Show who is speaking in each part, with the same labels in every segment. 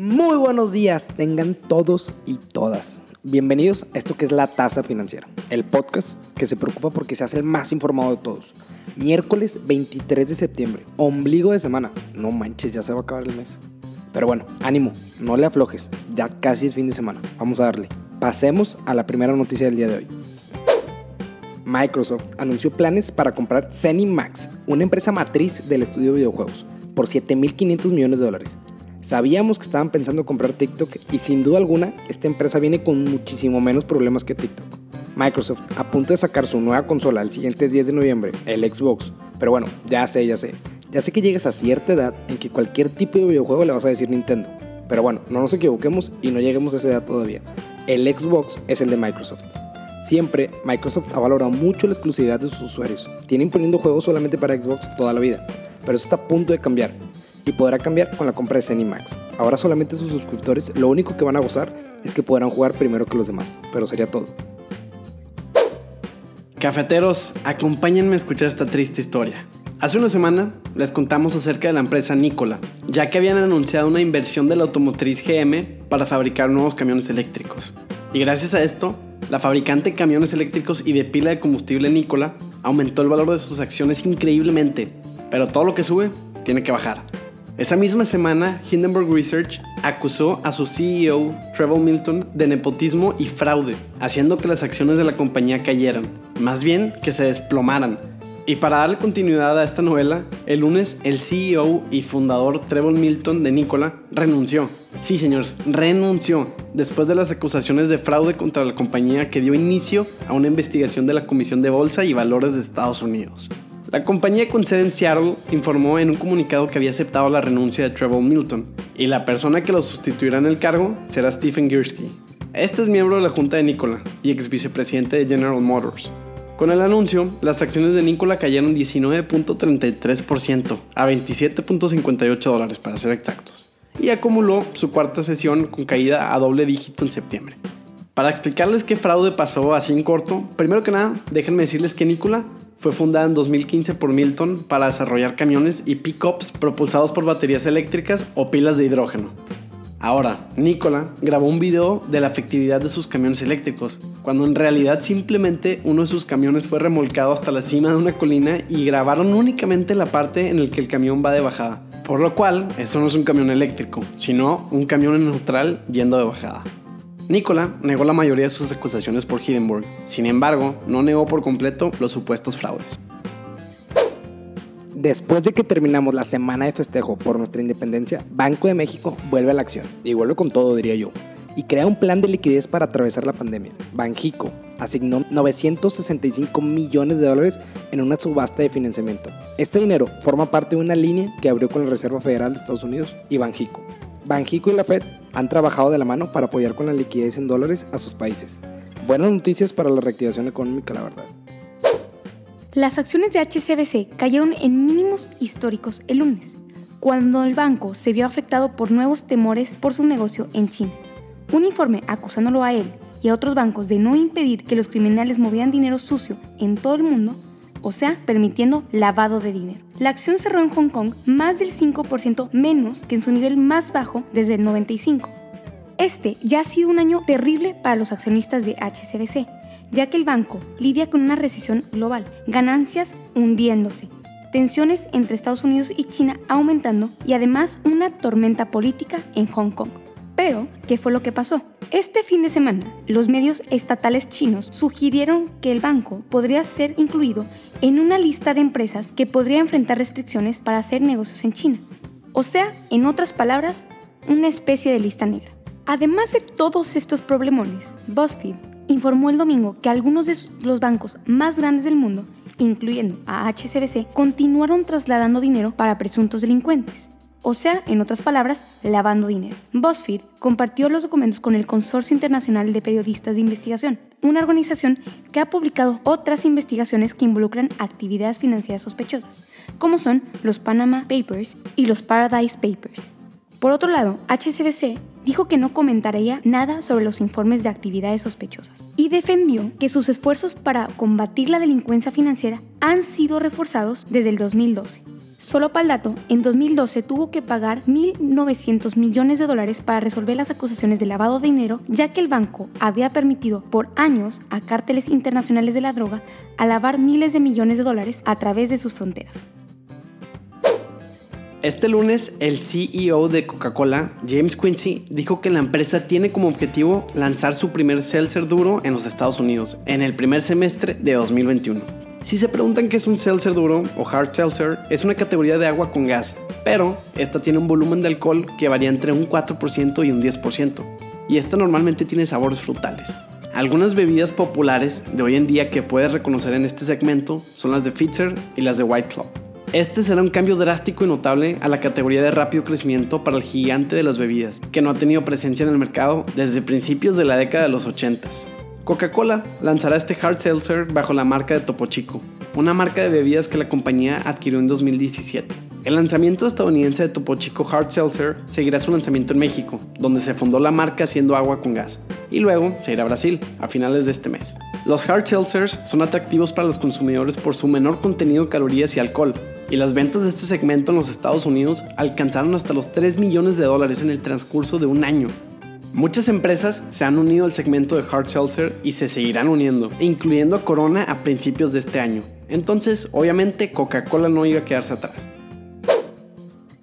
Speaker 1: Muy buenos días, tengan todos y todas. Bienvenidos a esto que es La Tasa Financiera, el podcast que se preocupa porque se hace el más informado de todos. Miércoles 23 de septiembre, ombligo de semana. No manches, ya se va a acabar el mes. Pero bueno, ánimo, no le aflojes, ya casi es fin de semana. Vamos a darle. Pasemos a la primera noticia del día de hoy. Microsoft anunció planes para comprar ZeniMax, una empresa matriz del estudio de videojuegos, por 7.500 millones de dólares. Sabíamos que estaban pensando comprar TikTok y sin duda alguna esta empresa viene con muchísimo menos problemas que TikTok. Microsoft a punto de sacar su nueva consola el siguiente 10 de noviembre, el Xbox. Pero bueno, ya sé, ya sé. Ya sé que llegas a cierta edad en que cualquier tipo de videojuego le vas a decir Nintendo. Pero bueno, no nos equivoquemos y no lleguemos a esa edad todavía. El Xbox es el de Microsoft. Siempre Microsoft ha valorado mucho la exclusividad de sus usuarios. Tienen poniendo juegos solamente para Xbox toda la vida. Pero eso está a punto de cambiar. Y podrá cambiar con la compra de Zenimax. Ahora solamente sus suscriptores lo único que van a gozar es que podrán jugar primero que los demás. Pero sería todo.
Speaker 2: Cafeteros, acompáñenme a escuchar esta triste historia. Hace una semana les contamos acerca de la empresa Nikola, ya que habían anunciado una inversión de la automotriz GM para fabricar nuevos camiones eléctricos. Y gracias a esto, la fabricante de camiones eléctricos y de pila de combustible Nikola aumentó el valor de sus acciones increíblemente, pero todo lo que sube tiene que bajar. Esa misma semana, Hindenburg Research acusó a su CEO, Trevor Milton, de nepotismo y fraude, haciendo que las acciones de la compañía cayeran, más bien que se desplomaran. Y para darle continuidad a esta novela, el lunes el CEO y fundador Trevor Milton de Nikola renunció. Sí, señores, renunció después de las acusaciones de fraude contra la compañía que dio inicio a una investigación de la Comisión de Bolsa y Valores de Estados Unidos. La compañía con sede en Seattle informó en un comunicado que había aceptado la renuncia de Trevor Milton y la persona que lo sustituirá en el cargo será Stephen Girsky. Este es miembro de la junta de Nikola y ex vicepresidente de General Motors. Con el anuncio, las acciones de Nikola cayeron 19.33% a 27.58 dólares para ser exactos, y acumuló su cuarta sesión con caída a doble dígito en septiembre. Para explicarles qué fraude pasó así en corto, primero que nada, déjenme decirles que Nikola fue fundada en 2015 por Milton para desarrollar camiones y pickups propulsados por baterías eléctricas o pilas de hidrógeno. Ahora, Nikola grabó un video de la efectividad de sus camiones eléctricos, cuando en realidad simplemente uno de sus camiones fue remolcado hasta la cima de una colina y grabaron únicamente la parte en la que el camión va de bajada. Por lo cual, esto no es un camión eléctrico, sino un camión neutral yendo de bajada. Nikola negó la mayoría de sus acusaciones por Hindenburg, sin embargo, no negó por completo los supuestos fraudes.
Speaker 1: Después de que terminamos la semana de festejo por nuestra independencia, Banco de México vuelve a la acción, y vuelve con todo diría yo, y crea un plan de liquidez para atravesar la pandemia. Banjico asignó 965 millones de dólares en una subasta de financiamiento. Este dinero forma parte de una línea que abrió con la Reserva Federal de Estados Unidos y Banjico. Banjico y la Fed han trabajado de la mano para apoyar con la liquidez en dólares a sus países. Buenas noticias para la reactivación económica, la verdad.
Speaker 3: Las acciones de HCBC cayeron en mínimos históricos el lunes, cuando el banco se vio afectado por nuevos temores por su negocio en China. Un informe acusándolo a él y a otros bancos de no impedir que los criminales movieran dinero sucio en todo el mundo, o sea, permitiendo lavado de dinero. La acción cerró en Hong Kong más del 5% menos que en su nivel más bajo desde el 95. Este ya ha sido un año terrible para los accionistas de HCBC, ya que el banco lidia con una recesión global, ganancias hundiéndose, tensiones entre Estados Unidos y China aumentando y además una tormenta política en Hong Kong. Pero, ¿qué fue lo que pasó? Este fin de semana, los medios estatales chinos sugirieron que el banco podría ser incluido en una lista de empresas que podría enfrentar restricciones para hacer negocios en China. O sea, en otras palabras, una especie de lista negra. Además de todos estos problemones, BuzzFeed informó el domingo que algunos de los bancos más grandes del mundo, incluyendo a HCBC, continuaron trasladando dinero para presuntos delincuentes. o sea, en otras palabras, lavando dinero. BuzzFeed compartió los documentos con el Consorcio Internacional de Periodistas de Investigación, una organización que ha publicado otras investigaciones que involucran actividades financieras sospechosas, como son los Panama Papers y los Paradise Papers. Por otro lado, HCBC dijo que no comentaría nada sobre los informes de actividades sospechosas y defendió que sus esfuerzos para combatir la delincuencia financiera han sido reforzados desde el 2012 Solo para el dato, en 2012 tuvo que pagar 1.900 millones de dólares para resolver las acusaciones de lavado de dinero, ya que el banco había permitido por años a cárteles internacionales de la droga a lavar miles de millones de dólares a través de sus fronteras.
Speaker 2: Este lunes, el CEO de Coca-Cola, James Quincy, dijo que la empresa tiene como objetivo lanzar su primer seltzer duro en los Estados Unidos en el primer semestre de 2021. Si se preguntan qué es un seltzer duro o hard seltzer, es una categoría de agua con gas, pero esta tiene un volumen de alcohol que varía entre un 4% y un 10%, y esta normalmente tiene sabores frutales. Algunas bebidas populares de hoy en día que puedes reconocer en este segmento son las de Fitzer y las de White Claw. Este será un cambio drástico y notable a la categoría de rápido crecimiento para el gigante de las bebidas, que no ha tenido presencia en el mercado desde principios de la década de los 80s. Coca-Cola lanzará este hard seltzer bajo la marca de Topo Chico, una marca de bebidas que la compañía adquirió en 2017. El lanzamiento estadounidense de Topo Chico Hard Seltzer seguirá su lanzamiento en México, donde se fundó la marca haciendo agua con gas, y luego se irá a Brasil a finales de este mes. Los hard seltzers son atractivos para los consumidores por su menor contenido de calorías y alcohol, y las ventas de este segmento en los Estados Unidos alcanzaron hasta los 3 millones de dólares en el transcurso de un año, Muchas empresas se han unido al segmento de hard seltzer y se seguirán uniendo, incluyendo Corona a principios de este año. Entonces, obviamente, Coca-Cola no iba a quedarse atrás.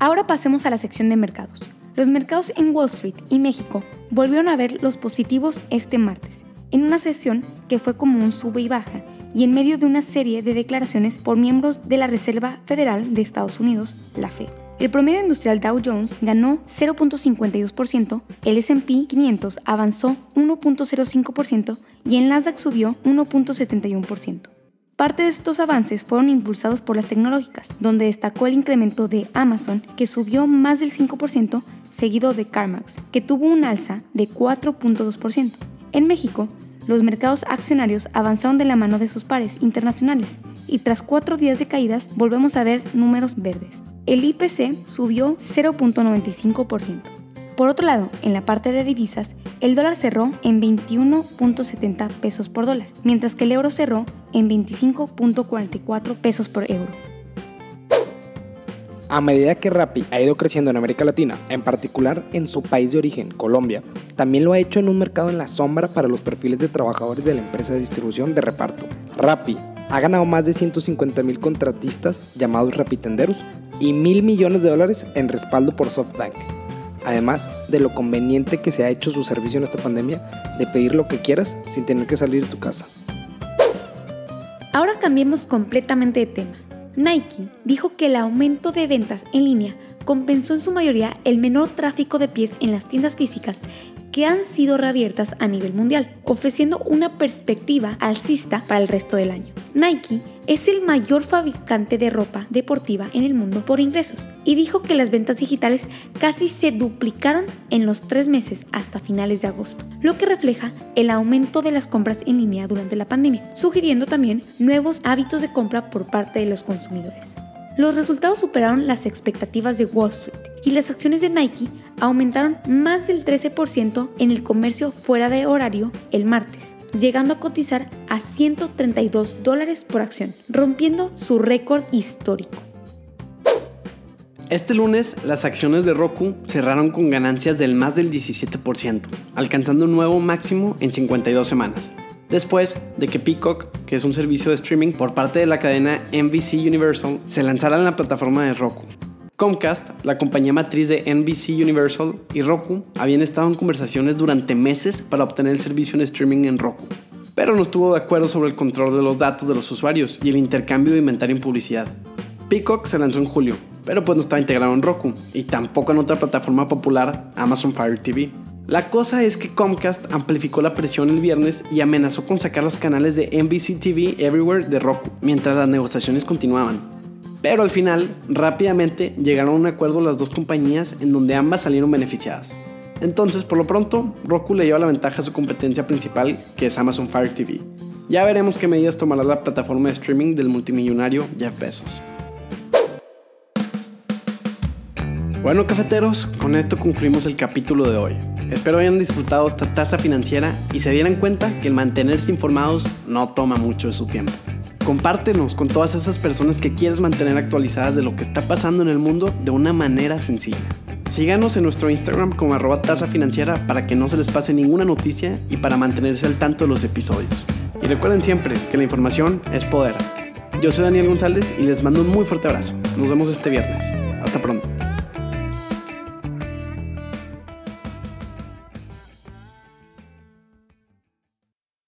Speaker 3: Ahora pasemos a la sección de mercados. Los mercados en Wall Street y México volvieron a ver los positivos este martes, en una sesión que fue como un sube y baja, y en medio de una serie de declaraciones por miembros de la Reserva Federal de Estados Unidos, la Fed. El promedio industrial Dow Jones ganó 0.52%, el SP 500 avanzó 1.05% y el Nasdaq subió 1.71%. Parte de estos avances fueron impulsados por las tecnológicas, donde destacó el incremento de Amazon, que subió más del 5%, seguido de CarMax, que tuvo un alza de 4.2%. En México, los mercados accionarios avanzaron de la mano de sus pares internacionales, y tras cuatro días de caídas volvemos a ver números verdes el IPC subió 0.95%. Por otro lado, en la parte de divisas, el dólar cerró en 21.70 pesos por dólar, mientras que el euro cerró en 25.44 pesos por euro.
Speaker 1: A medida que Rappi ha ido creciendo en América Latina, en particular en su país de origen, Colombia, también lo ha hecho en un mercado en la sombra para los perfiles de trabajadores de la empresa de distribución de reparto. Rappi ha ganado más de 150 mil contratistas llamados rapitenderos y mil millones de dólares en respaldo por SoftBank. Además de lo conveniente que se ha hecho su servicio en esta pandemia de pedir lo que quieras sin tener que salir de tu casa.
Speaker 3: Ahora cambiemos completamente de tema. Nike dijo que el aumento de ventas en línea compensó en su mayoría el menor tráfico de pies en las tiendas físicas que han sido reabiertas a nivel mundial, ofreciendo una perspectiva alcista para el resto del año. Nike es el mayor fabricante de ropa deportiva en el mundo por ingresos y dijo que las ventas digitales casi se duplicaron en los tres meses hasta finales de agosto, lo que refleja el aumento de las compras en línea durante la pandemia, sugiriendo también nuevos hábitos de compra por parte de los consumidores. Los resultados superaron las expectativas de Wall Street y las acciones de Nike aumentaron más del 13% en el comercio fuera de horario el martes llegando a cotizar a 132 dólares por acción, rompiendo su récord histórico.
Speaker 2: Este lunes, las acciones de Roku cerraron con ganancias del más del 17%, alcanzando un nuevo máximo en 52 semanas. Después de que Peacock, que es un servicio de streaming por parte de la cadena NBC Universal, se lanzara en la plataforma de Roku. Comcast, la compañía matriz de NBC Universal y Roku habían estado en conversaciones durante meses para obtener el servicio en streaming en Roku, pero no estuvo de acuerdo sobre el control de los datos de los usuarios y el intercambio de inventario en publicidad. Peacock se lanzó en julio, pero pues no estaba integrado en Roku y tampoco en otra plataforma popular, Amazon Fire TV. La cosa es que Comcast amplificó la presión el viernes y amenazó con sacar los canales de NBC TV Everywhere de Roku mientras las negociaciones continuaban. Pero al final, rápidamente llegaron a un acuerdo las dos compañías en donde ambas salieron beneficiadas. Entonces, por lo pronto, Roku le lleva la ventaja a su competencia principal, que es Amazon Fire TV. Ya veremos qué medidas tomará la plataforma de streaming del multimillonario Jeff Bezos. Bueno, cafeteros, con esto concluimos el capítulo de hoy. Espero hayan disfrutado esta tasa financiera y se dieran cuenta que el mantenerse informados no toma mucho de su tiempo. Compártenos con todas esas personas que quieres mantener actualizadas de lo que está pasando en el mundo de una manera sencilla. Síganos en nuestro Instagram como arroba tasa financiera para que no se les pase ninguna noticia y para mantenerse al tanto de los episodios. Y recuerden siempre que la información es poder. Yo soy Daniel González y les mando un muy fuerte abrazo. Nos vemos este viernes. Hasta pronto.